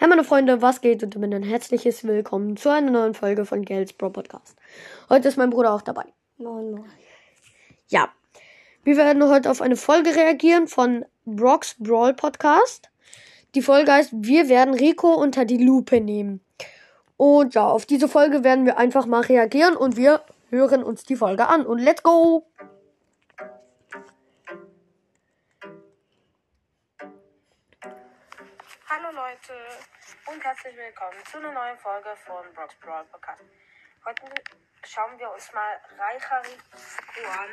Hey meine Freunde, was geht und damit ein herzliches Willkommen zu einer neuen Folge von Gels Pro Podcast. Heute ist mein Bruder auch dabei. Moin, moin. Ja, wir werden heute auf eine Folge reagieren von Brock's Brawl Podcast. Die Folge heißt, wir werden Rico unter die Lupe nehmen. Und ja, auf diese Folge werden wir einfach mal reagieren und wir hören uns die Folge an. Und let's go! Leute und herzlich willkommen zu einer neuen Folge von Brock's Brawl Podcast. Heute schauen wir uns mal Reicher Rico an.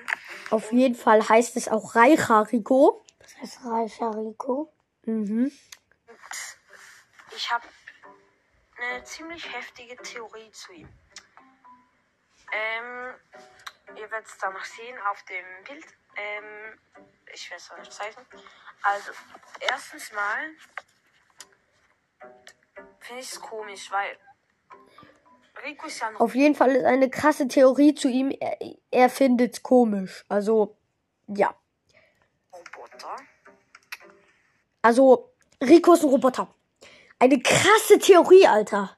Auf jeden Fall heißt es auch Reicher Rico. Das heißt reicher Rico. Mhm. Ich habe eine ziemlich heftige Theorie zu ihm. Ähm, ihr werdet es danach sehen auf dem Bild. Ähm, ich werde es euch zeigen. Also, erstens mal finde ich es komisch, weil Rico ist ja noch Auf jeden Fall ist eine krasse Theorie zu ihm. Er, er findet's komisch. Also, ja. Roboter. Also, Rico ist ein Roboter. Eine krasse Theorie, Alter.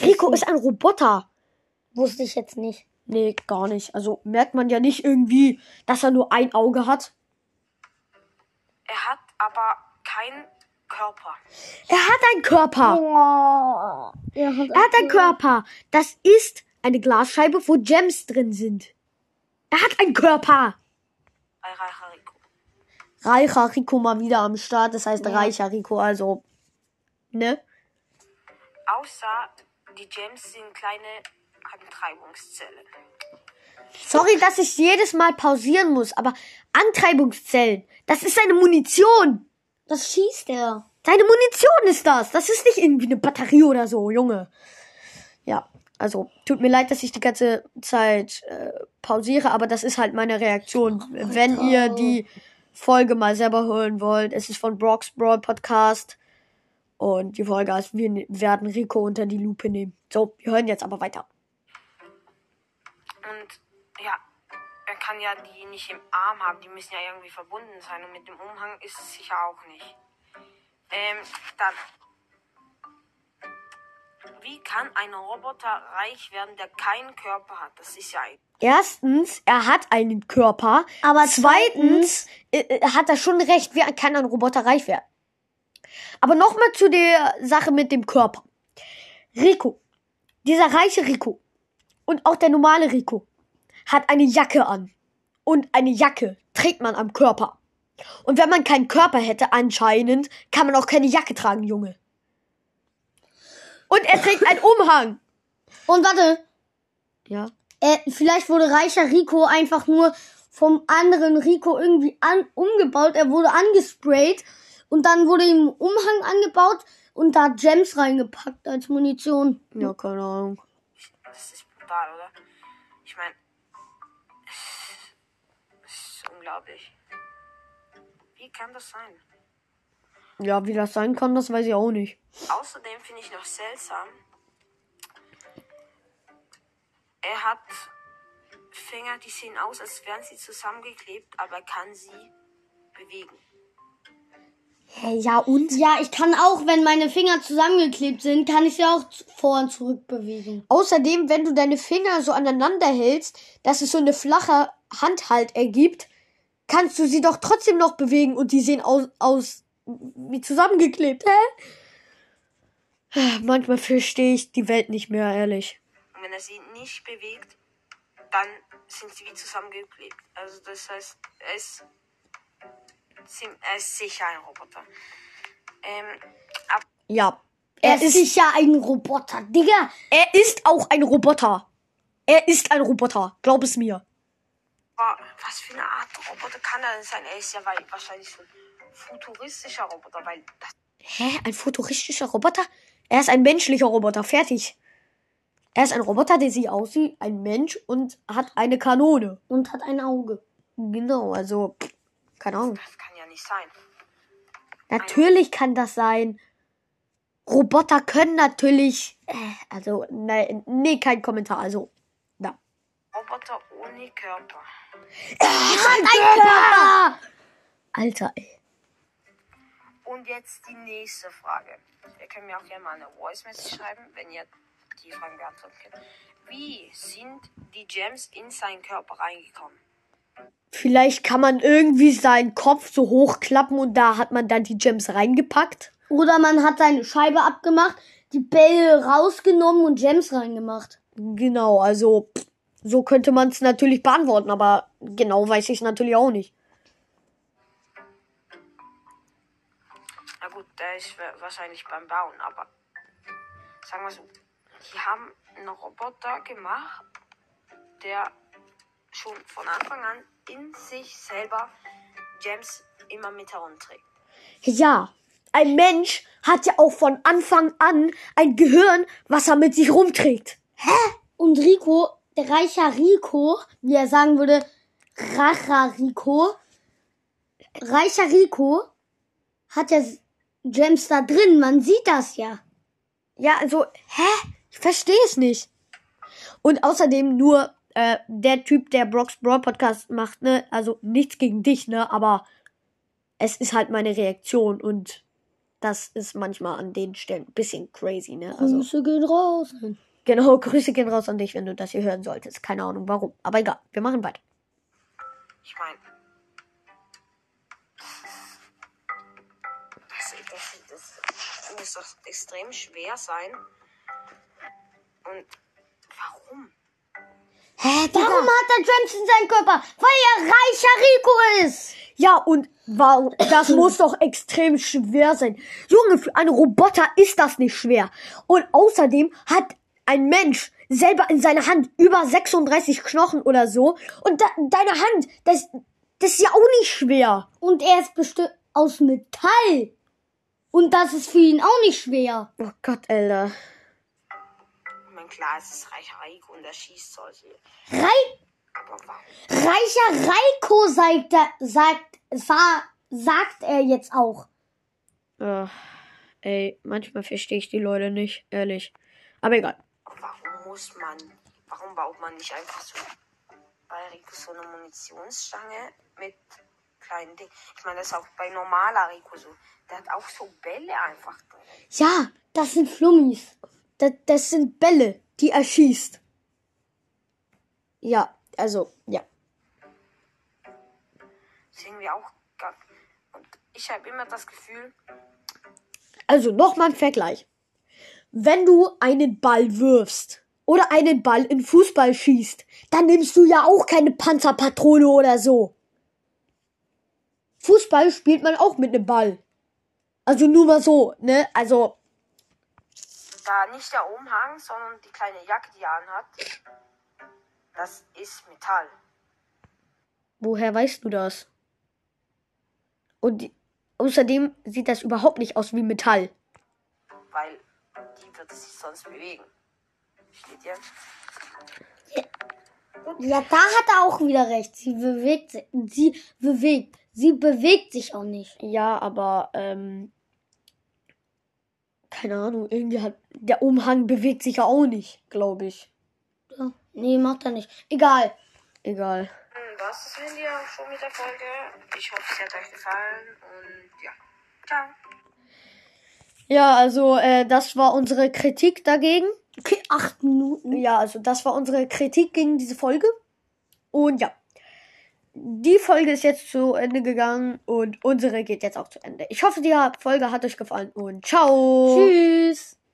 Rico ist ein Roboter. Wusste ich jetzt nicht. Nee, gar nicht. Also merkt man ja nicht irgendwie, dass er nur ein Auge hat. Er hat aber keinen Körper. Er hat einen Körper. Oh, er hat, Er hat einen Körper. Das ist eine Glasscheibe, wo Gems drin sind. Er hat einen Körper. Reicher Rico. Reicher Rico mal wieder am Start. Das heißt Ja. reicher Rico, also. Ne? Außer die Gems sind kleine Antreibungszellen. Sorry, dass ich jedes Mal pausieren muss, aber Antreibungszellen, das ist seine Munition. Das schießt er. Seine Munition ist das. Das ist nicht irgendwie eine Batterie oder so, Junge. Ja, also tut mir leid, dass ich die ganze Zeit äh, pausiere, aber das ist halt meine Reaktion. Wenn ihr die Folge mal selber hören wollt, es ist von Brock's Brawl Podcast. Und die Folge heißt, wir ne- werden Rico unter die Lupe nehmen. So, wir hören jetzt aber weiter. Und ja, kann ja die nicht im Arm haben. Die müssen ja irgendwie verbunden sein. Und mit dem Umhang ist es sicher auch nicht. Ähm, dann. Wie kann ein Roboter reich werden, der keinen Körper hat? Das ist ja ein. Erstens, er hat einen Körper. Aber zweitens äh, äh, hat er schon recht, wie kann ein Roboter reich werden. Aber nochmal zu der Sache mit dem Körper. Rico, dieser reiche Rico und auch der normale Rico hat eine Jacke an. Und eine Jacke trägt man am Körper. Und wenn man keinen Körper hätte, anscheinend, kann man auch keine Jacke tragen, Junge. Und er trägt einen Umhang. Und warte, Ja. er, vielleicht wurde reicher Rico einfach nur vom anderen Rico irgendwie an, umgebaut. Er wurde angesprayt und dann wurde ihm ein Umhang angebaut und da Gems reingepackt als Munition. Ja, keine Ahnung. Das ist brutal, oder? Unglaublich. Wie kann das sein? Ja, wie das sein kann, das weiß ich auch nicht. Außerdem finde ich noch seltsam, er hat Finger, die sehen aus, als wären sie zusammengeklebt, aber er kann sie bewegen. Ja und? Ja, ich kann auch, wenn meine Finger zusammengeklebt sind, kann ich sie auch vor und zurück bewegen. Außerdem, wenn du deine Finger so aneinander hältst, dass es so eine flache Hand halt ergibt, kannst du sie doch trotzdem noch bewegen und die sehen aus, aus wie zusammengeklebt, hä? Manchmal verstehe ich die Welt nicht mehr, ehrlich. Und wenn er sie nicht bewegt, dann sind sie wie zusammengeklebt. Also das heißt, er ist, er ist sicher ein Roboter. Ähm, ab, Ja. Er ist sicher ein Roboter, Digga. er ist auch ein Roboter. Er ist ein Roboter, glaub es mir. Was für eine Art Roboter kann er denn sein? Er ist ja wahrscheinlich so ein futuristischer Roboter, weil das Hä? Ein futuristischer Roboter? Er ist ein menschlicher Roboter. Fertig. Er ist ein Roboter, der sieht aus wie ein Mensch und hat eine Kanone. Und hat ein Auge. Genau, also, pff, keine Ahnung. Das kann ja nicht sein. Natürlich kann das sein. Roboter können natürlich. Äh, also, nein, nee, kein Kommentar. Also, na. Roboter ohne Körper. Körper! Alter, ey. Und jetzt die nächste Frage. Ihr könnt mir auch gerne mal eine Voice Message schreiben, wenn ihr die Fragen beantworten könnt. Wie sind die Gems in seinen Körper reingekommen? Vielleicht kann man irgendwie seinen Kopf so hochklappen und da hat man dann die Gems reingepackt. Oder man hat seine Scheibe abgemacht, die Bälle rausgenommen und Gems reingemacht. Genau, also pff, so könnte man es natürlich beantworten, aber genau weiß ich es natürlich auch nicht. Na gut, der ist wa- wahrscheinlich beim Bauen, aber sagen wir so, die haben einen Roboter gemacht, der schon von Anfang an in sich selber Gems immer mit herumträgt. Ja, ein Mensch hat ja auch von Anfang an ein Gehirn, was er mit sich rumträgt. Und Rico, der reicher Rico, wie er sagen würde, Racher Rico, reicher Rico hat ja Gems da drin, man sieht das ja. Ja, also, hä? Ich verstehe es nicht. Und außerdem nur äh, der Typ, der Brock's Brawl Podcast macht, ne? Also nichts gegen dich, ne? Aber es ist halt meine Reaktion und das ist manchmal an den Stellen ein bisschen crazy, ne? Also, Grüße gehen raus. Genau, Grüße gehen raus an dich, wenn du das hier hören solltest. Keine Ahnung warum. Aber egal, wir machen weiter. Ich meine, das, das, das muss doch extrem schwer sein. Und warum? Hä, warum hat er Gems in seinem Körper? Weil er reicher Rico ist. Ja, und warum, das muss doch extrem schwer sein. Junge, für einen Roboter ist das nicht schwer. Und außerdem hat ein Mensch selber in seiner Hand über 36 Knochen oder so. Und da, deine Hand, das, das ist ja auch nicht schwer. Und er ist bestimmt aus Metall. Und das ist für ihn auch nicht schwer. Oh Gott, Alter. Ich meine, klar, es ist reicher Rico und er schießt solche. Rei reicher Reiko sagt er, sagt, sa sagt er jetzt auch. Ach, ey, manchmal verstehe ich die Leute nicht, ehrlich. Aber egal. Warum muss man, warum baut man nicht einfach so bei Rico so eine Munitionsstange mit kleinen Dingen? Ich meine, das ist auch bei normaler Rico so. Der hat auch so Bälle einfach drin. Ja, das sind Flummis. Das, das sind Bälle, die er schießt. Ja, also, ja. Das ist irgendwie auch Und ich habe immer das Gefühl, Also nochmal ein Vergleich. Wenn du einen Ball wirfst oder einen Ball in Fußball schießt, dann nimmst du ja auch keine Panzerpatrone oder so. Fußball spielt man auch mit einem Ball. Also nur mal so, ne? Also, da nicht der Umhang, sondern die kleine Jacke, die er anhat, das ist Metall. woher weißt du das? Und die, außerdem sieht das überhaupt nicht aus wie Metall. Weil wird sich sonst bewegen. Steht ihr? Ja, da hat er auch wieder recht. Sie bewegt sich. Sie bewegt. Sie bewegt sich auch nicht. Ja, aber, ähm, keine Ahnung, irgendwie hat, der Umhang bewegt sich ja auch nicht, glaube ich. Ja. Nee, macht er nicht. Egal. Egal. Das ist ihr auch schon mit der Folge. Ich hoffe, sie hat euch gefallen und ja. Ciao. Ja, also, äh, das war unsere Kritik dagegen. Okay, acht Minuten. Ja, also, das war unsere Kritik gegen diese Folge. Und ja. Die Folge ist jetzt zu Ende gegangen und unsere geht jetzt auch zu Ende. Ich hoffe, die Folge hat euch gefallen und ciao. Tschüss.